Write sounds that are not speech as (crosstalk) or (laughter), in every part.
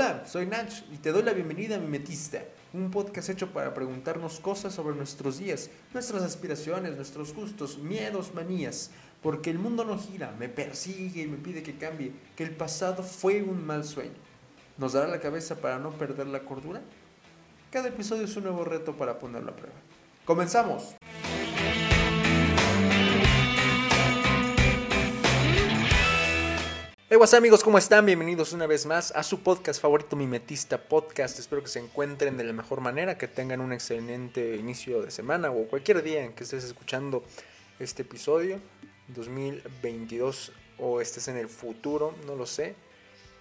Hola, soy Nach y te doy la bienvenida a Mimetista, un podcast hecho para preguntarnos cosas sobre nuestros días, nuestras aspiraciones, nuestros gustos, miedos, manías, porque el mundo no gira, me persigue y me pide que cambie, que el pasado fue un mal sueño. ¿Nos dará la cabeza para no perder la cordura? Cada episodio es un nuevo reto para ponerlo a prueba. ¡Comenzamos! Hey, what's amigos, ¿cómo están? Bienvenidos una vez más a su podcast favorito, Mimetista Podcast. Espero que se encuentren de la mejor manera, que tengan un excelente inicio de semana o cualquier día en que estés escuchando este episodio, 2022 o estés en el futuro, no lo sé,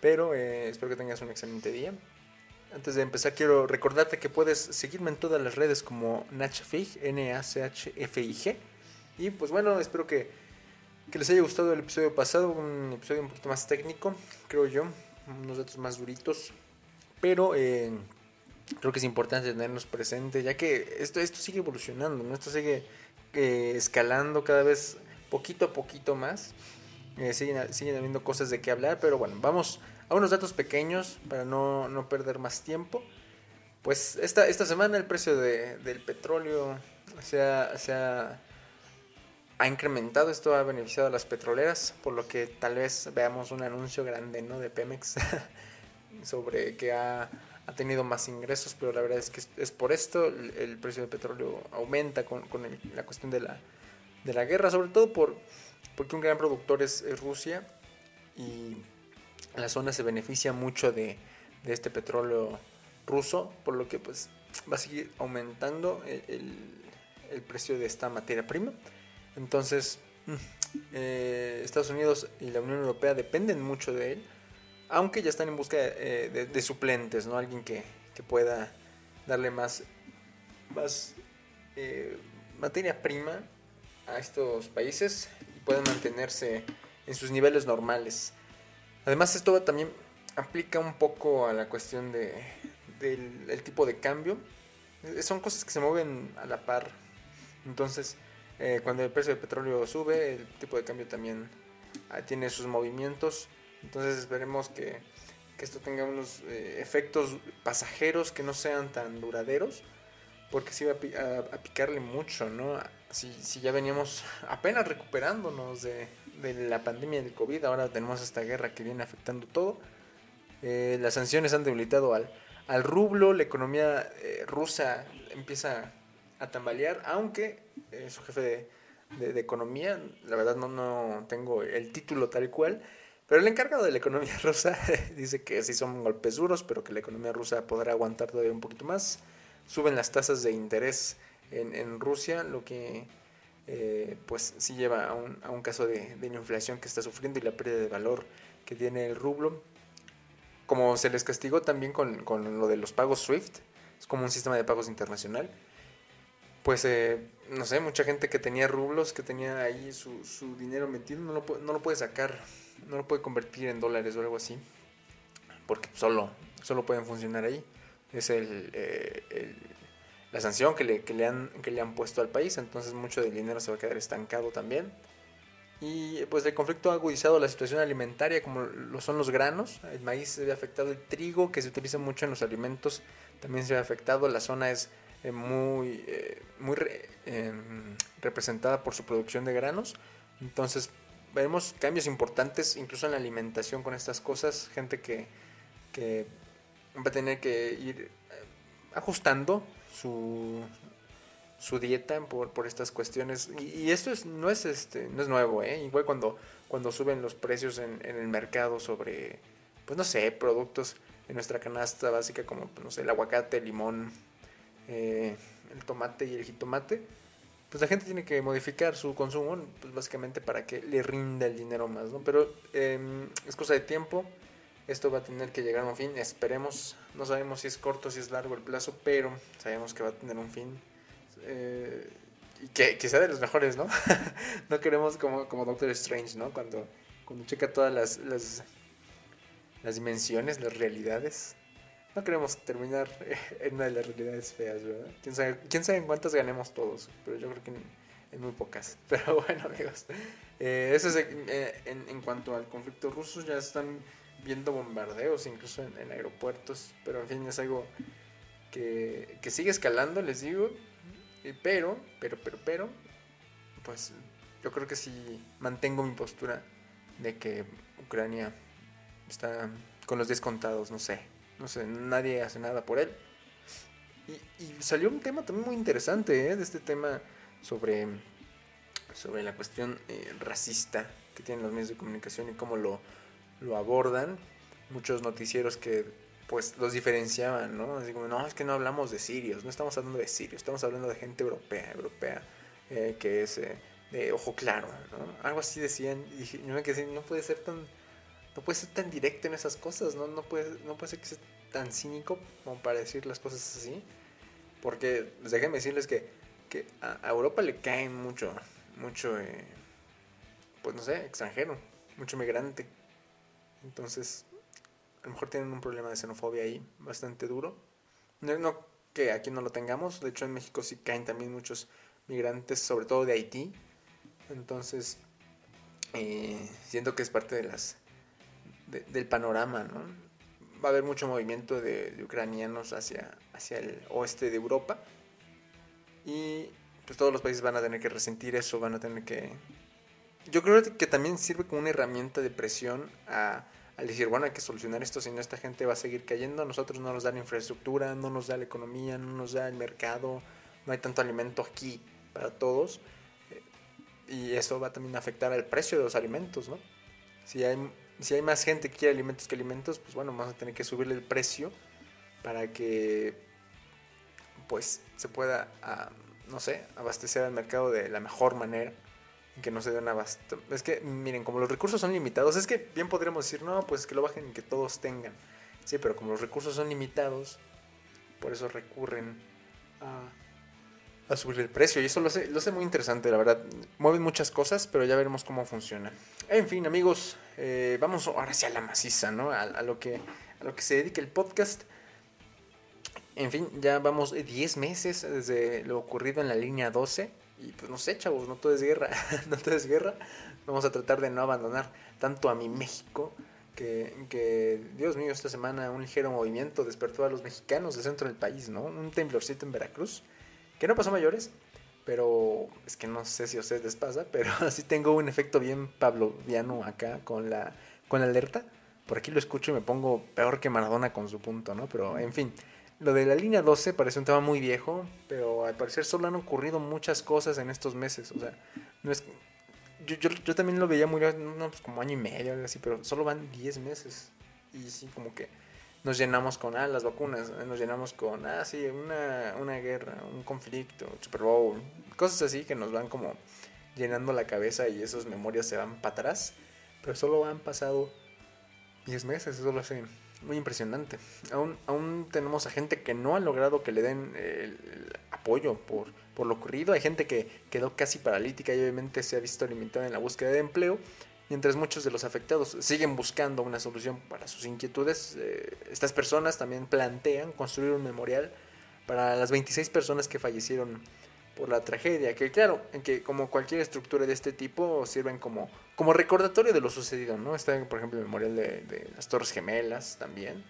pero eh, espero que tengas un excelente día. Antes de empezar, quiero recordarte que puedes seguirme en todas las redes como Nachfig, N-A-C-H-F-I-G. Y pues bueno, espero que que les haya gustado el episodio pasado, un episodio un poquito más técnico, creo yo, unos datos más duritos, pero eh, creo que es importante tenernos presente, ya que esto, esto sigue evolucionando, esto sigue eh, escalando cada vez poquito a poquito más, eh, siguen, siguen habiendo cosas de qué hablar, pero bueno, vamos a unos datos pequeños para no, no perder más tiempo. Pues esta, esta semana el precio de, del petróleo se ha, se ha ha incrementado, esto ha beneficiado a las petroleras, por lo que tal vez veamos un anuncio grande ¿no? de Pemex (laughs) sobre que ha, tenido más ingresos, pero la verdad es que es, por esto el, precio del petróleo aumenta con, la cuestión de la, de la guerra, sobre todo por, porque un gran productor es, Rusia y la zona se beneficia mucho de, este petróleo ruso, por lo que pues va a seguir aumentando el precio de esta materia prima. Entonces, mm, eh, Estados Unidos y la Unión Europea dependen mucho de él, aunque ya están en busca eh, de, suplentes, ¿no? Alguien que, pueda darle más, más eh, materia prima a estos países y puedan mantenerse en sus niveles normales. Además, esto también aplica un poco a la cuestión de, del tipo de cambio. Son cosas que se mueven a la par. Entonces, eh, cuando el precio del petróleo sube, el tipo de cambio también ah, tiene sus movimientos. Entonces esperemos que, que esto tenga unos eh, efectos pasajeros que no sean tan duraderos, porque si va a, picarle mucho, ¿no? Si, si, ya veníamos apenas recuperándonos de, de, la pandemia del COVID, ahora tenemos esta guerra que viene afectando todo. Eh, las sanciones han debilitado al, al rublo, la economía rusa empieza a tambalear, aunque eh, su jefe de, economía, la verdad no, no tengo el título tal cual, pero el encargado de la economía (laughs) rusa (laughs) dice que sí son golpes duros, pero que la economía rusa podrá aguantar todavía un poquito más. Suben las tasas de interés en, Rusia, lo que eh, pues sí lleva a un, a un caso de, de inflación que está sufriendo y la pérdida de valor que tiene el rublo. Como se les castigó también con, con lo de los pagos SWIFT, es como un sistema de pagos internacional pues, eh, no sé, mucha gente que tenía rublos, que tenía ahí su, su dinero metido, no lo, no lo puede sacar, no lo puede convertir en dólares o algo así, porque solo, solo pueden funcionar ahí. Es el, eh, el la sanción que le, que, le han, que le han puesto al país, entonces mucho del dinero se va a quedar estancado también. Y pues el conflicto ha agudizado la situación alimentaria, como lo son los granos. El maíz se ve afectado, el trigo, que se utiliza mucho en los alimentos, también se ve afectado. La zona es eh, muy, eh, muy em, representada por su producción de granos. Entonces veremos cambios importantes incluso en la alimentación con estas cosas. Gente que, que va a tener que ir eh, ajustando su, su dieta por, por estas cuestiones. Y, esto es, no, es este, no es nuevo, igual cuando, cuando suben los precios en, en, el mercado sobre, pues no sé, productos en nuestra canasta básica como, pues, no sé, el aguacate, el limón, eh, el tomate y el jitomate, pues la gente tiene que modificar su consumo, pues básicamente para que le rinda el dinero más, ¿no? Pero em, es cosa de tiempo, esto va a tener que llegar a un fin, esperemos, no sabemos si es corto, si es largo el plazo, pero sabemos que va a tener un fin. Eh, y que, que, sea de los mejores, ¿no? (laughs) no queremos como, como Doctor Strange, ¿no? Cuando, cuando checa todas las, las, las dimensiones, las realidades, no queremos terminar (laughs) en una de las realidades feas, ¿verdad? ¿Quién sabe, quién sabe en cuántas ganemos todos? Pero yo creo que en, muy pocas. (laughs) Pero bueno, amigos. Eh, eso es eh, en, cuanto al conflicto ruso. Ya están viendo bombardeos incluso en, aeropuertos, pero en fin, es algo que, que sigue escalando, les digo, pero, pero, pero, pero, pues yo creo que sí mantengo mi postura de que Ucrania está con los descontados, no sé, no sé, nadie hace nada por él. Y, salió un tema también muy interesante, ¿eh? de este tema sobre, sobre la cuestión eh, racista que tienen los medios de comunicación y cómo lo, lo abordan. Muchos noticieros que pues los diferenciaban, ¿no? Así como, no, es que no hablamos de sirios, no estamos hablando de sirios, estamos hablando de gente europea, europea, eh, que es eh, de ojo claro, ¿no? Algo así decían, y yo me quedé, no puede ser tan, no puede ser tan directo en esas cosas, ¿no? No puede, no puede ser que sea tan cínico como para decir las cosas así, porque, pues, déjenme decirles que, que a, Europa le cae mucho, mucho, eh, pues no sé, extranjero, mucho migrante, entonces a lo mejor tienen un problema de xenofobia ahí bastante duro. No, que aquí no lo tengamos, de hecho en México sí caen también muchos migrantes, sobre todo de Haití. Entonces, eh, siento que es parte de las del panorama, ¿no? Va a haber mucho movimiento de, ucranianos hacia, hacia el oeste de Europa y pues todos los países van a tener que resentir eso, van a tener que... Yo creo que también sirve como una herramienta de presión a al decir, bueno, hay que solucionar esto, si no esta gente va a seguir cayendo, a nosotros no nos da la infraestructura, no nos da la economía, no nos da el mercado, no hay tanto alimento aquí para todos. Eh, y eso va también a afectar al precio de los alimentos, ¿no? Si hay, si hay más gente que quiere alimentos que alimentos, pues bueno, vamos a tener que subirle el precio para que pues se pueda, ah, no sé, abastecer al mercado de la mejor manera que no se den abasto. Es que, miren, como los recursos son limitados, es que bien podríamos decir, no, pues que lo bajen y que todos tengan. Sí, pero como los recursos son limitados, por eso recurren a, a subir el precio. Y eso lo hace, lo hace muy interesante, la verdad. Mueven muchas cosas, pero ya veremos cómo funciona. En fin, amigos, eh, vamos ahora hacia la maciza, ¿no? A, lo que, a lo que se dedica el podcast. En fin, ya vamos 10 meses desde lo ocurrido en la línea 12 y pues no sé, chavos, no todo es guerra, (laughs) no todo es guerra. Vamos a tratar de no abandonar tanto a mi México, que, que, Dios mío, esta semana un ligero movimiento despertó a los mexicanos del centro del país, ¿no? Un temblorcito en Veracruz, que no pasó mayores, pero es que no sé si a ustedes les pasa, pero (laughs) así tengo un efecto bien pavloviano acá con la, con la alerta. Por aquí lo escucho y me pongo peor que Maradona con su punto, ¿no? Pero en fin, lo de la línea 12 parece un tema muy viejo, pero al parecer solo han ocurrido muchas cosas en estos meses. O sea, no es. Yo, yo, yo también lo veía muy. No, pues como año y medio, algo así, pero solo van 10 meses. Y sí, como que nos llenamos con, ah, las vacunas, nos llenamos con, ah, sí, una, una guerra, un conflicto, Super Bowl, cosas así que nos van como llenando la cabeza y esas memorias se van para atrás. Pero solo han pasado 10 meses, eso lo hace muy impresionante. Aún, aún tenemos a gente que no ha logrado que le den el, apoyo por, por, lo ocurrido. Hay gente que quedó casi paralítica y obviamente se ha visto limitada en la búsqueda de empleo. Mientras muchos de los afectados siguen buscando una solución para sus inquietudes, eh, estas personas también plantean construir un memorial para las 26 personas que fallecieron por la tragedia, que claro, en que como cualquier estructura de este tipo sirven como, como recordatorio de lo sucedido, ¿no? Está, por ejemplo, el memorial de, las Torres Gemelas también,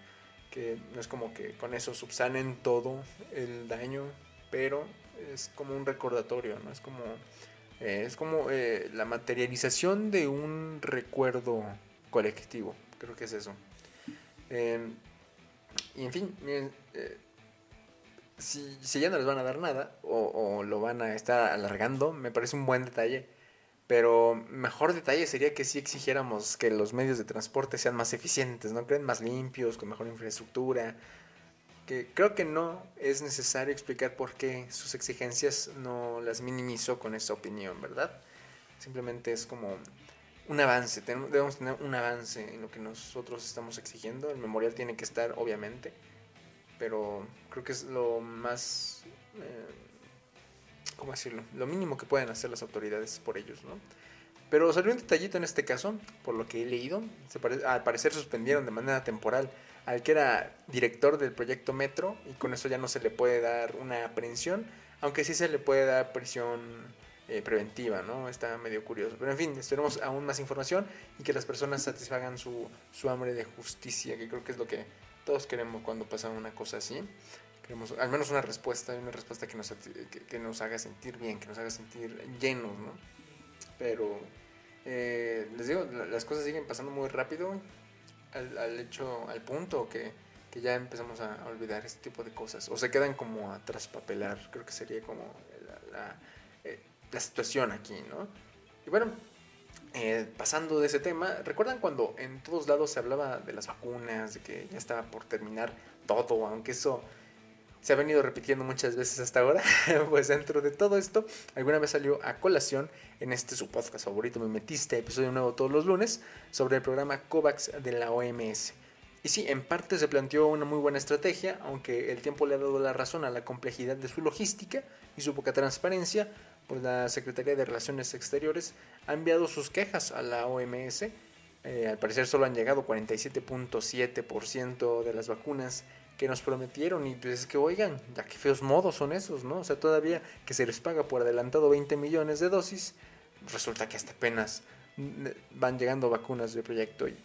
que no es como que con eso subsanen todo el daño, pero es como un recordatorio, ¿no? Es como, eh, es como eh, la materialización de un recuerdo colectivo, creo que es eso. Eh, y en fin, miren, si, si, ya no les van a dar nada o, lo van a estar alargando, me parece un buen detalle. Pero mejor detalle sería que si exigiéramos que los medios de transporte sean más eficientes, ¿no? Creen más limpios, con mejor infraestructura. Que creo que no es necesario explicar por qué sus exigencias no las minimizó con esa opinión, ¿verdad? Simplemente es como un avance, debemos tener un avance en lo que nosotros estamos exigiendo. El memorial tiene que estar, obviamente, pero creo que es lo más, eh, ¿cómo decirlo? Lo mínimo que pueden hacer las autoridades por ellos, ¿no? Pero salió un detallito en este caso, por lo que he leído, se al parecer suspendieron de manera temporal al que era director del proyecto Metro y con eso ya no se le puede dar una aprehensión, aunque sí se le puede dar prisión eh, preventiva, ¿no? Está medio curioso. Pero en fin, esperemos aún más información y que las personas satisfagan su, su hambre de justicia, que creo que es lo que todos queremos cuando pasa una cosa así. Queremos al menos una respuesta, una respuesta que nos, que, nos haga sentir bien, que nos haga sentir llenos, ¿no? Pero eh, les digo, las cosas siguen pasando muy rápido al, al hecho, al punto que, que, ya empezamos a olvidar este tipo de cosas. O se quedan como a traspapelar, creo que sería como la, eh, la, situación aquí, ¿no? Y bueno, eh, pasando de ese tema, ¿recuerdan cuando en todos lados se hablaba de las vacunas, de que ya estaba por terminar todo, aunque eso se ha venido repitiendo muchas veces hasta ahora, (laughs) pues dentro de todo esto, alguna vez salió a colación en este su podcast favorito, me metiste, episodio nuevo todos los lunes, sobre el programa COVAX de la OMS. Y sí, en parte se planteó una muy buena estrategia, aunque el tiempo le ha dado la razón a la complejidad de su logística y su poca transparencia, pues la Secretaría de Relaciones Exteriores ha enviado sus quejas a la OMS. Eh, al parecer solo han llegado 47.7% de las vacunas que nos prometieron y pues es que oigan, ya qué feos modos son esos, ¿no? O sea, todavía que se les paga por adelantado 20 millones de dosis, resulta que hasta apenas van llegando vacunas de proyecto y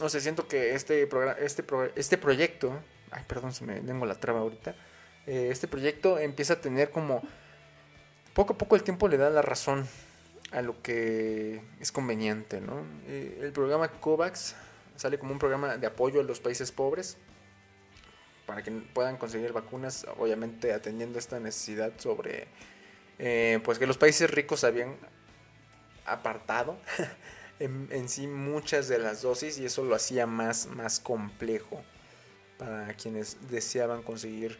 no sé, siento que este este este proyecto, ay, perdón, se me tengo la traba ahorita. Eh, este proyecto empieza a tener como poco a poco el tiempo le da la razón a lo que es conveniente, ¿no? Eh, el programa COVAX sale como un programa de apoyo a los países pobres para que puedan conseguir vacunas, obviamente atendiendo esta necesidad sobre, eh, pues que los países ricos habían apartado (laughs) en, sí muchas de las dosis y eso lo hacía más, más complejo para quienes deseaban conseguir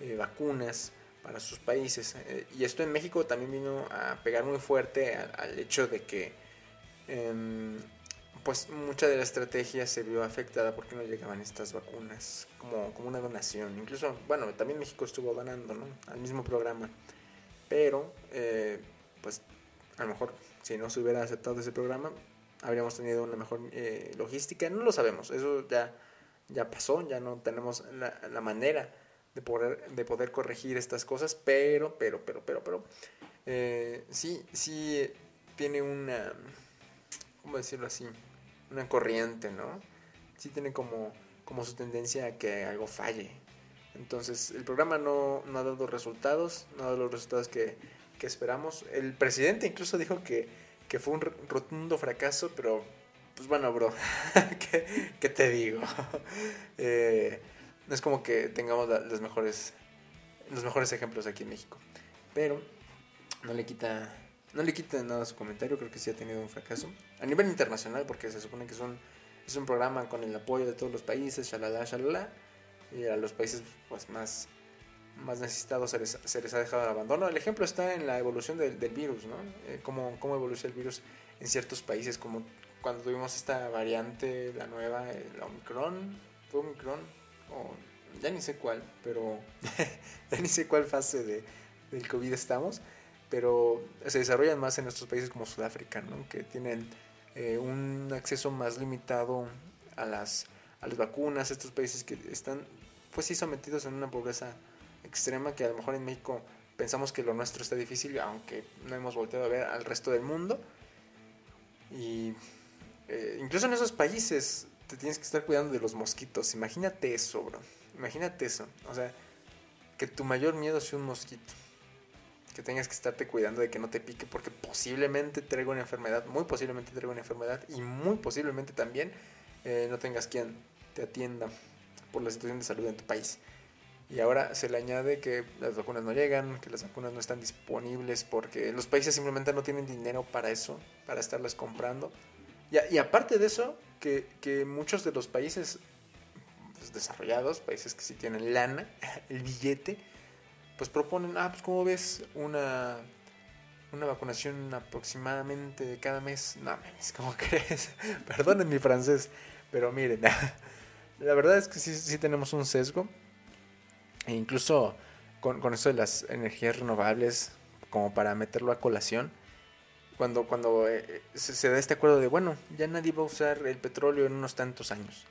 eh, vacunas para sus países. Eh, y esto en México también vino a pegar muy fuerte al, hecho de que em, pues mucha de la estrategia se vio afectada porque no llegaban estas vacunas como, como una donación. Incluso, bueno, también México estuvo donando, ¿no? Al mismo programa. Pero, eh, pues, a lo mejor si no se hubiera aceptado ese programa, habríamos tenido una mejor eh, logística. No lo sabemos, eso ya, ya pasó, ya no tenemos la, manera de poder, de poder corregir estas cosas, pero, pero, pero, pero, pero, eh, sí, sí tiene una, ¿cómo decirlo así? Una corriente, ¿no? Sí tiene como, como su tendencia a que algo falle. Entonces, el programa no, no ha dado resultados, no ha dado los resultados que, que esperamos. El presidente incluso dijo que, que, fue un rotundo fracaso, pero, pues bueno, bro, (laughs) ¿qué, ¿qué, te digo? (laughs) eh, no es como que tengamos los, mejores, los mejores ejemplos aquí en México. Pero no le quita no le quiten nada a su comentario, creo que sí ha tenido un fracaso. A nivel internacional, porque se supone que es un, es un programa con el apoyo de todos los países, shalala, shalala. Y a los países pues, más, más necesitados se les, se les ha dejado el abandono. El ejemplo está en la evolución del, virus, ¿no? Eh, cómo, cómo evoluciona el virus en ciertos países, como cuando tuvimos esta variante, la nueva, la Omicron, fue Omicron, o ya ni sé cuál, pero (laughs) ya ni sé cuál fase de, del COVID estamos pero se desarrollan más en estos países como Sudáfrica, ¿no? que tienen eh, un acceso más limitado a las, a las vacunas, estos países que están pues sí sometidos en una pobreza extrema que a lo mejor en México pensamos que lo nuestro está difícil, aunque no hemos volteado a ver al resto del mundo. Y eh, incluso en esos países te tienes que estar cuidando de los mosquitos. Imagínate eso, bro. Imagínate eso. O sea, que tu mayor miedo sea un mosquito que tengas que estarte cuidando de que no te pique porque posiblemente traiga una enfermedad, muy posiblemente traiga una enfermedad y muy posiblemente también eh, no tengas quien te atienda por la situación de salud en tu país. Y ahora se le añade que las vacunas no llegan, que las vacunas no están disponibles porque los países simplemente no tienen dinero para eso, para estarlas comprando. Y, aparte de eso, que, que muchos de los países pues, desarrollados, países que sí tienen lana, (laughs) el billete, pues proponen, ah, pues como ves, una, una vacunación aproximadamente de cada mes. No, mames, ¿cómo (laughs) crees? Perdonen mi francés, pero miren, (laughs) la verdad es que sí, sí tenemos un sesgo. E incluso con, con eso de las energías renovables, como para meterlo a colación, cuando, cuando eh, se, se, da este acuerdo de, bueno, ya nadie va a usar el petróleo en unos tantos años.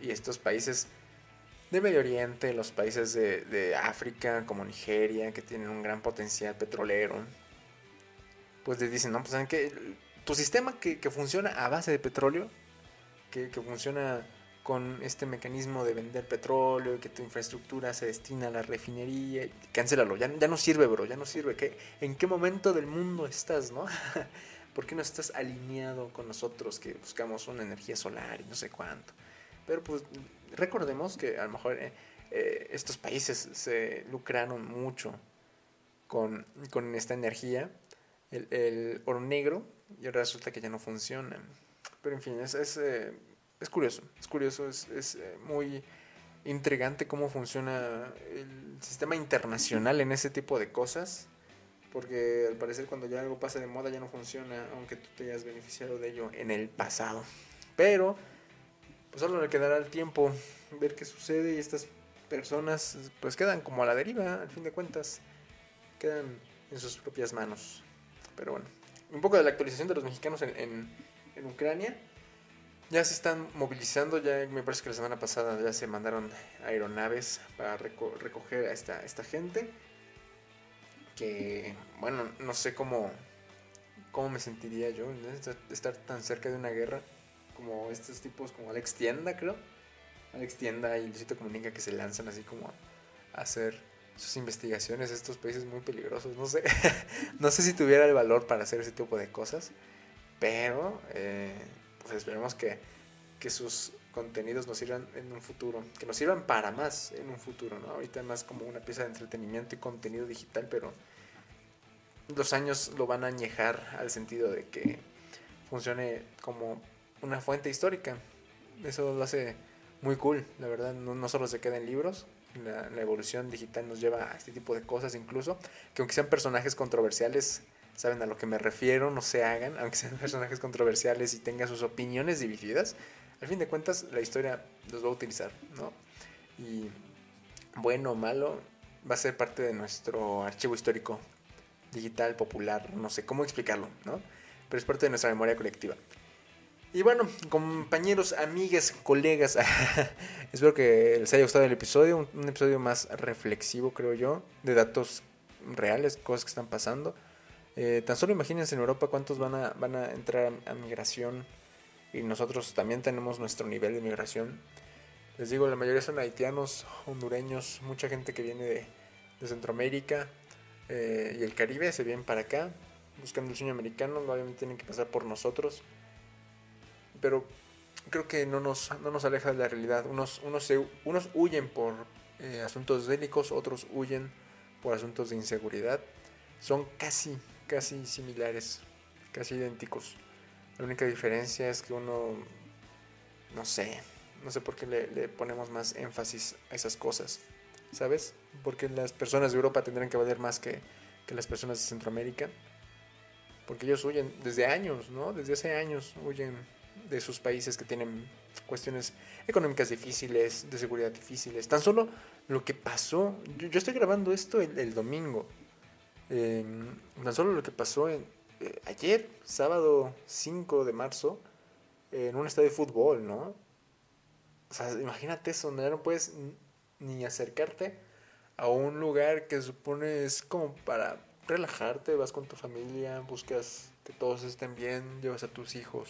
Y estos países de Medio Oriente, los países de, África como Nigeria, que tienen un gran potencial petrolero, pues les dicen, no, pues saben que tu sistema que, funciona a base de petróleo, que, que funciona con este mecanismo de vender petróleo que tu infraestructura se destina a la refinería, cancélalo, ya, ya no sirve, bro, ya no sirve. ¿Qué, ¿En qué momento del mundo estás, no? (laughs) ¿Por qué no estás alineado con nosotros que buscamos una energía solar y no sé cuánto? Pero pues recordemos que a lo mejor eh, eh, estos países se lucraron mucho con, con esta energía, el, el, oro negro, y ahora resulta que ya no funciona. Pero en fin, es, es eh, es curioso, es curioso, es, es muy intrigante cómo funciona el sistema internacional en ese tipo de cosas, porque al parecer cuando ya algo pasa de moda ya no funciona, aunque tú te hayas beneficiado de ello en el pasado. Pero, pues solo le quedará el tiempo ver qué sucede y estas personas pues quedan como a la deriva, al fin de cuentas, quedan en sus propias manos. Pero bueno, un poco de la actualización de los mexicanos en, en, Ucrania ya se están movilizando, ya me parece que la semana pasada ya se mandaron aeronaves para recoger a esta, esta gente. Que, bueno, no sé cómo, cómo me sentiría yo estar tan cerca de una guerra como estos tipos, como Alex Tienda, creo. Alex Tienda y Luisito Comunica que se lanzan así como a hacer sus investigaciones, estos países muy peligrosos, no sé. (laughs) no sé si tuviera el valor para hacer ese tipo de cosas, pero eh, pues esperemos que, sus contenidos nos sirvan en un futuro, que nos sirvan para más en un futuro, ¿no? Ahorita más como una pieza de entretenimiento y contenido digital, pero los años lo van a añejar al sentido de que funcione como una fuente histórica. Eso lo hace muy cool, la verdad, no, solo se queda en libros, la, la, evolución digital nos lleva a este tipo de cosas incluso, que aunque sean personajes controversiales, saben a lo que me refiero, no se hagan, (laughs) aunque sean personajes controversiales y tengan sus opiniones divididas, al fin de cuentas la historia los va a utilizar, ¿no? Y bueno o malo, va a ser parte de nuestro archivo histórico digital, popular, no sé cómo explicarlo, ¿no? Pero es parte de nuestra memoria colectiva. Y bueno, compañeros, amigas, colegas, (laughs) espero que les haya gustado el episodio, un episodio más reflexivo, creo yo, de datos reales, cosas que están pasando. Eh, tan solo imagínense en Europa cuántos van a, van a entrar a, migración y nosotros también tenemos nuestro nivel de migración. Les digo, la mayoría son haitianos, hondureños, mucha gente que viene de, Centroamérica eh, y el Caribe se vienen para acá buscando el sueño americano, obviamente tienen que pasar por nosotros, pero creo que no nos, no nos aleja de la realidad. Unos, unos, unos huyen por eh, asuntos bélicos, otros huyen por asuntos de inseguridad. Son casi casi similares, casi idénticos. La única diferencia es que uno, no sé, no sé por qué le, ponemos más énfasis a esas cosas, ¿sabes? Porque las personas de Europa tendrán que valer más que, que las personas de Centroamérica. Porque ellos huyen desde años, ¿no? Desde hace años huyen de sus países que tienen cuestiones económicas difíciles, de seguridad difíciles. Tan solo lo que pasó, yo, estoy grabando esto el domingo, eh, tan solo lo que pasó en, eh, ayer, sábado 5 de marzo, en un estadio de fútbol, ¿no? O sea, imagínate eso, no puedes ni acercarte a un lugar que supone como para relajarte, vas con tu familia, buscas que todos estén bien, llevas a tus hijos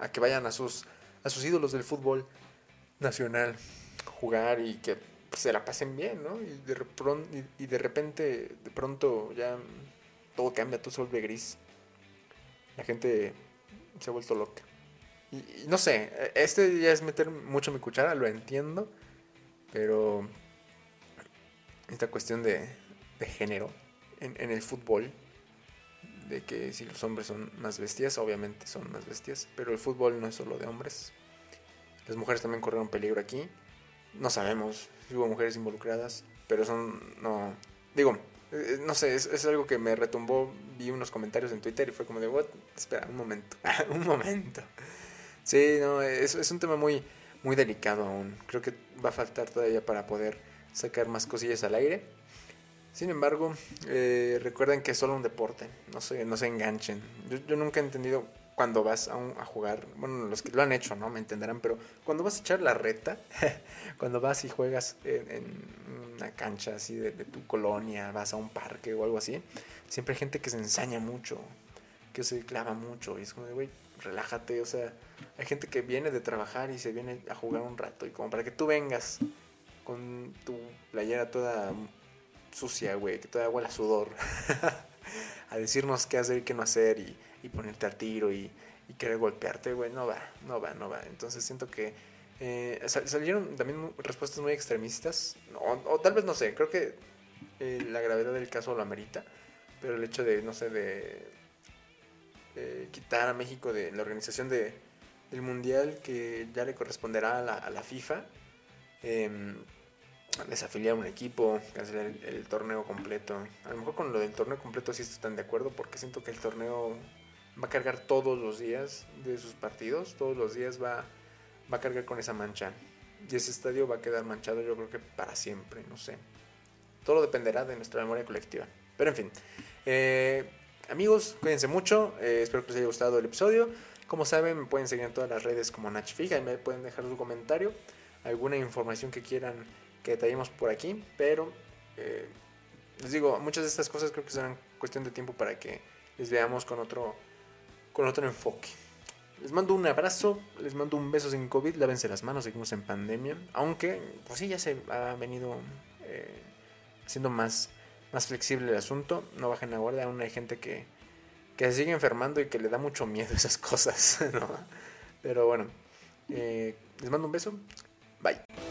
a que vayan a sus a sus ídolos del fútbol nacional jugar y que pues, se la pasen bien, ¿no? Y de, y, de repente, de pronto ya todo cambia, todo se vuelve gris. La gente se ha vuelto loca. Y, no sé, este ya es meter mucho mi cuchara, lo entiendo, pero esta cuestión de, de género en el fútbol, de que si los hombres son más bestias, obviamente son más bestias, pero el fútbol no es solo de hombres. Las mujeres también corren peligro aquí. No sabemos hubo mujeres involucradas, pero son, no, digo, eh, no sé, es, algo que me retumbó, vi unos comentarios en Twitter y fue como de, what, espera, un momento, (laughs) un momento. Sí, no, es, es un tema muy, muy delicado aún, creo que va a faltar todavía para poder sacar más cosillas al aire. Sin embargo, eh, recuerden que es solo un deporte, no se, no se enganchen. Yo, yo nunca he entendido cuando vas a, a, jugar, bueno, los que lo han hecho, ¿no? Me entenderán, pero cuando vas a echar la reta, (laughs) cuando vas y juegas en, una cancha así de, tu colonia, vas a un parque o algo así, siempre hay gente que se ensaña mucho, que se clava mucho, y es como de, güey, relájate, o sea, hay gente que viene de trabajar y se viene a jugar un rato, y como para que tú vengas con tu playera toda sucia, güey, que toda huele a sudor, (laughs) a decirnos qué hacer y qué no hacer, y y ponerte al tiro y, y querer golpearte, güey, no va, no va, no va. Entonces siento que eh, salieron también respuestas muy extremistas, o, tal vez no sé, creo que eh, la gravedad del caso lo amerita, pero el hecho de, no sé, de quitar a México de la organización de, del Mundial que ya le corresponderá a la, a la FIFA, eh, desafiliar un equipo, cancelar el, torneo completo. A lo mejor con lo del torneo completo sí están de acuerdo porque siento que el torneo va a cargar todos los días de sus partidos, todos los días va, va a cargar con esa mancha. Y ese estadio va a quedar manchado yo creo que para siempre, no sé. Todo dependerá de nuestra memoria colectiva. Pero en fin, eh, amigos, cuídense mucho, eh, espero que les haya gustado el episodio. Como saben, me pueden seguir en todas las redes como Nachfija y me pueden dejar su comentario, alguna información que quieran que detallemos por aquí, pero eh, les digo, muchas de estas cosas creo que serán cuestión de tiempo para que les veamos con otro con otro enfoque. Les mando un abrazo, les mando un beso sin COVID, lávense las manos, seguimos en pandemia. Aunque, pues sí, ya se ha venido eh, haciendo más, más flexible el asunto. No bajen la guardia, aún hay gente que, que se sigue enfermando y que le da mucho miedo esas cosas, (laughs) ¿no? Pero bueno, eh, les mando un beso, bye.